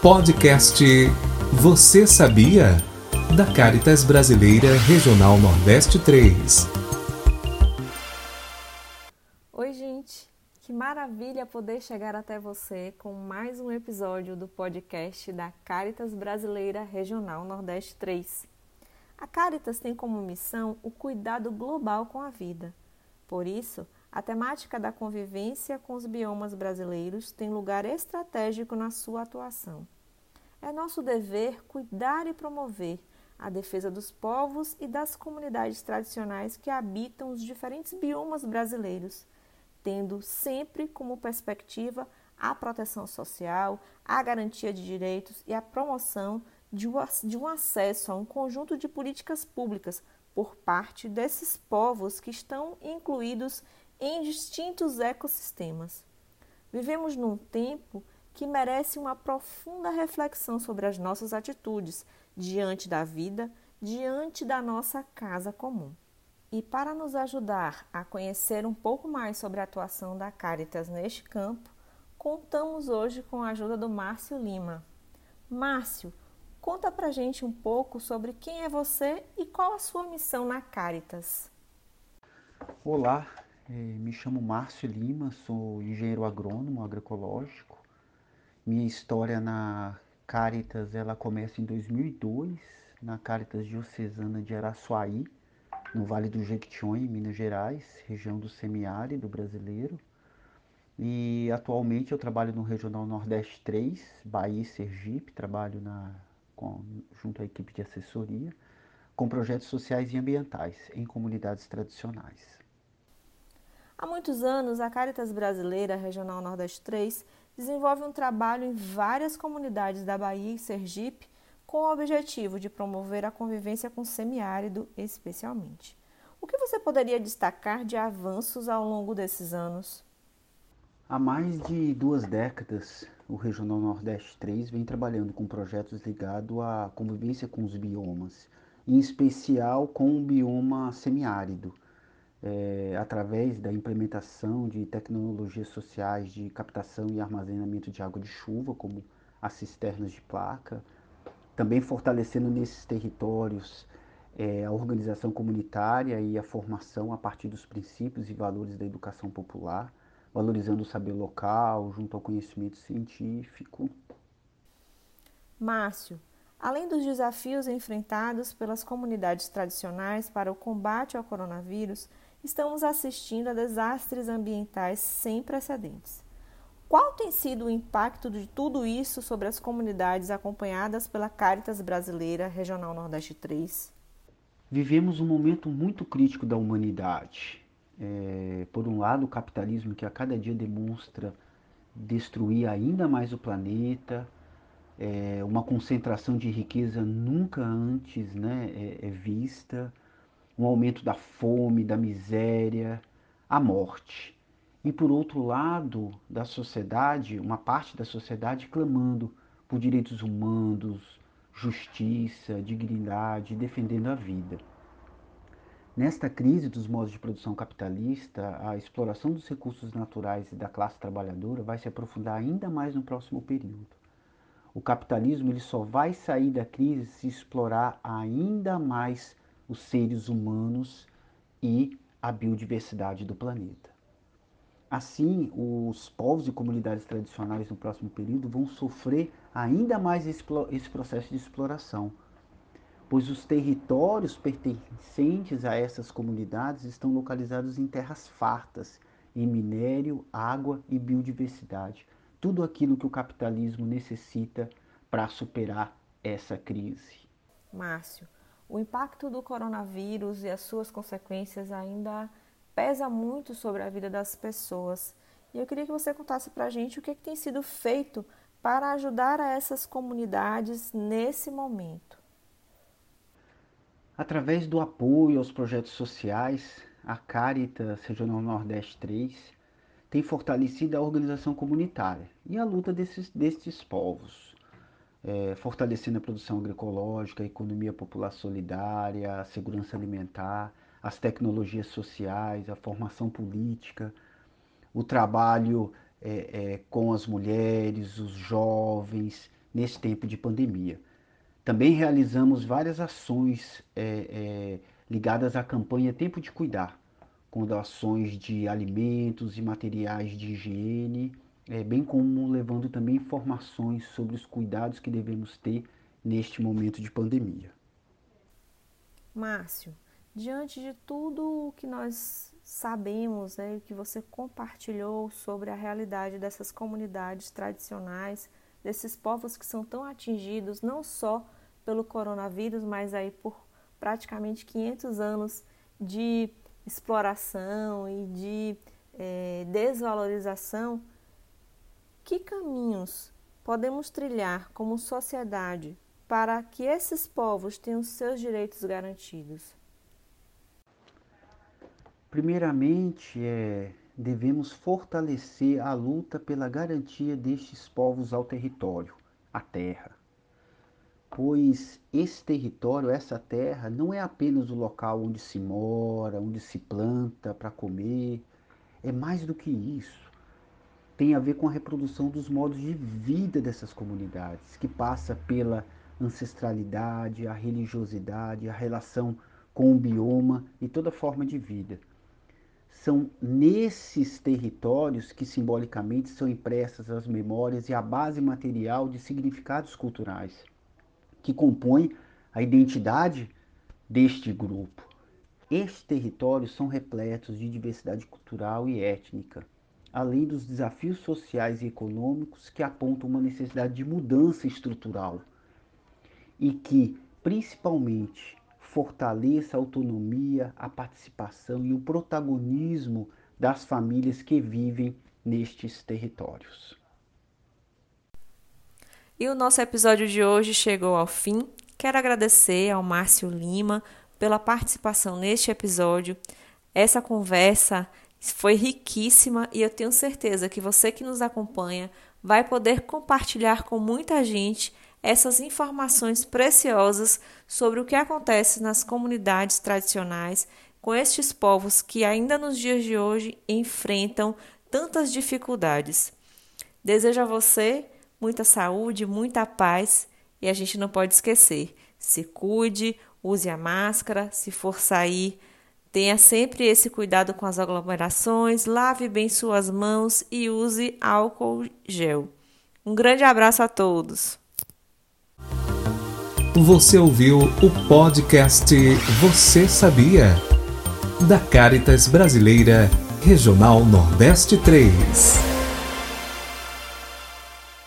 Podcast Você Sabia? Da Caritas Brasileira Regional Nordeste 3. Oi, gente! Que maravilha poder chegar até você com mais um episódio do podcast da Caritas Brasileira Regional Nordeste 3. A Caritas tem como missão o cuidado global com a vida. Por isso, a temática da convivência com os biomas brasileiros tem lugar estratégico na sua atuação. É nosso dever cuidar e promover a defesa dos povos e das comunidades tradicionais que habitam os diferentes biomas brasileiros, tendo sempre como perspectiva a proteção social, a garantia de direitos e a promoção de um acesso a um conjunto de políticas públicas por parte desses povos que estão incluídos em distintos ecossistemas. Vivemos num tempo que merece uma profunda reflexão sobre as nossas atitudes diante da vida, diante da nossa casa comum. E para nos ajudar a conhecer um pouco mais sobre a atuação da Caritas neste campo, contamos hoje com a ajuda do Márcio Lima. Márcio, conta pra gente um pouco sobre quem é você e qual a sua missão na Caritas. Olá, me chamo Márcio Lima, sou engenheiro agrônomo agroecológico. Minha história na Caritas ela começa em 2002, na Caritas Diocesana de Araçuaí, no Vale do Jequitinhonha, em Minas Gerais, região do semiárido brasileiro. E atualmente eu trabalho no Regional Nordeste 3, Bahia e Sergipe, trabalho na, com, junto à equipe de assessoria, com projetos sociais e ambientais em comunidades tradicionais. Há muitos anos, a Caritas Brasileira Regional Nordeste 3 desenvolve um trabalho em várias comunidades da Bahia e Sergipe com o objetivo de promover a convivência com o semiárido, especialmente. O que você poderia destacar de avanços ao longo desses anos? Há mais de duas décadas, o Regional Nordeste 3 vem trabalhando com projetos ligados à convivência com os biomas, em especial com o bioma semiárido é, através da implementação de tecnologias sociais de captação e armazenamento de água de chuva, como as cisternas de placa, também fortalecendo nesses territórios é, a organização comunitária e a formação a partir dos princípios e valores da educação popular, valorizando o saber local junto ao conhecimento científico. Márcio, além dos desafios enfrentados pelas comunidades tradicionais para o combate ao coronavírus, estamos assistindo a desastres ambientais sem precedentes. Qual tem sido o impacto de tudo isso sobre as comunidades acompanhadas pela Caritas Brasileira Regional Nordeste 3? Vivemos um momento muito crítico da humanidade. É, por um lado, o capitalismo que a cada dia demonstra destruir ainda mais o planeta, é, uma concentração de riqueza nunca antes né, é, é vista um aumento da fome, da miséria, a morte. E por outro lado da sociedade, uma parte da sociedade clamando por direitos humanos, justiça, dignidade, defendendo a vida. Nesta crise dos modos de produção capitalista, a exploração dos recursos naturais e da classe trabalhadora vai se aprofundar ainda mais no próximo período. O capitalismo ele só vai sair da crise se explorar ainda mais os seres humanos e a biodiversidade do planeta. Assim, os povos e comunidades tradicionais no próximo período vão sofrer ainda mais esse, processo de exploração, pois os territórios pertencentes a essas comunidades estão localizados em terras fartas, em minério, água e biodiversidade. Tudo aquilo que o capitalismo necessita para superar essa crise. Márcio, o impacto do coronavírus e as suas consequências ainda pesa muito sobre a vida das pessoas. E eu queria que você contasse para a gente o que, é que tem sido feito para ajudar a essas comunidades nesse momento. Através do apoio aos projetos sociais, a Caritas Regional Nordeste 3 tem fortalecido a organização comunitária e a luta desses, desses povos é, fortalecendo a produção agroecológica, a economia popular solidária, a segurança alimentar, as tecnologias sociais, a formação política, o trabalho é, é, com as mulheres, os jovens nesse tempo de pandemia. Também realizamos várias ações é, é, ligadas à campanha Tempo de Cuidar, com doações de alimentos e materiais de higiene, é, bem como levando também informações sobre os cuidados que devemos ter neste momento de pandemia. Márcio, diante de tudo o que nós sabemos, né, que você compartilhou sobre a realidade dessas comunidades tradicionais, desses povos que são tão atingidos não só pelo coronavírus, mas aí por praticamente 500 anos de exploração e de é, desvalorização, que caminhos podemos trilhar como sociedade para que esses povos tenham seus direitos garantidos? Primeiramente, é, devemos fortalecer a luta pela garantia destes povos ao território, à terra. Pois esse território, essa terra, não é apenas o local onde se mora, onde se planta para comer, é mais do que isso. Tem a ver com a reprodução dos modos de vida dessas comunidades, que passa pela ancestralidade, a religiosidade, a relação com o bioma e toda forma de vida. São nesses territórios que simbolicamente são impressas as memórias e a base material de significados culturais, que compõem a identidade deste grupo. Estes territórios são repletos de diversidade cultural e étnica, além dos desafios sociais e econômicos que apontam uma necessidade de mudança estrutural e que, principalmente, fortaleça a autonomia, a participação e o protagonismo das famílias que vivem nestes territórios. E o nosso episódio de hoje chegou ao fim. Quero agradecer ao Márcio Lima pela participação neste episódio. Essa conversa foi riquíssima e eu tenho certeza que você que nos acompanha vai poder compartilhar com muita gente essas informações preciosas sobre o que acontece nas comunidades tradicionais com estes povos que ainda nos dias de hoje enfrentam tantas dificuldades. Desejo a você muita saúde, muita paz e a gente não pode esquecer: se cuide, use a máscara, se for sair, tenha sempre esse cuidado com as aglomerações, lave bem suas mãos e use álcool gel. Um grande abraço a todos! Você ouviu o podcast Você Sabia? Da Caritas Brasileira, Regional Nordeste 3.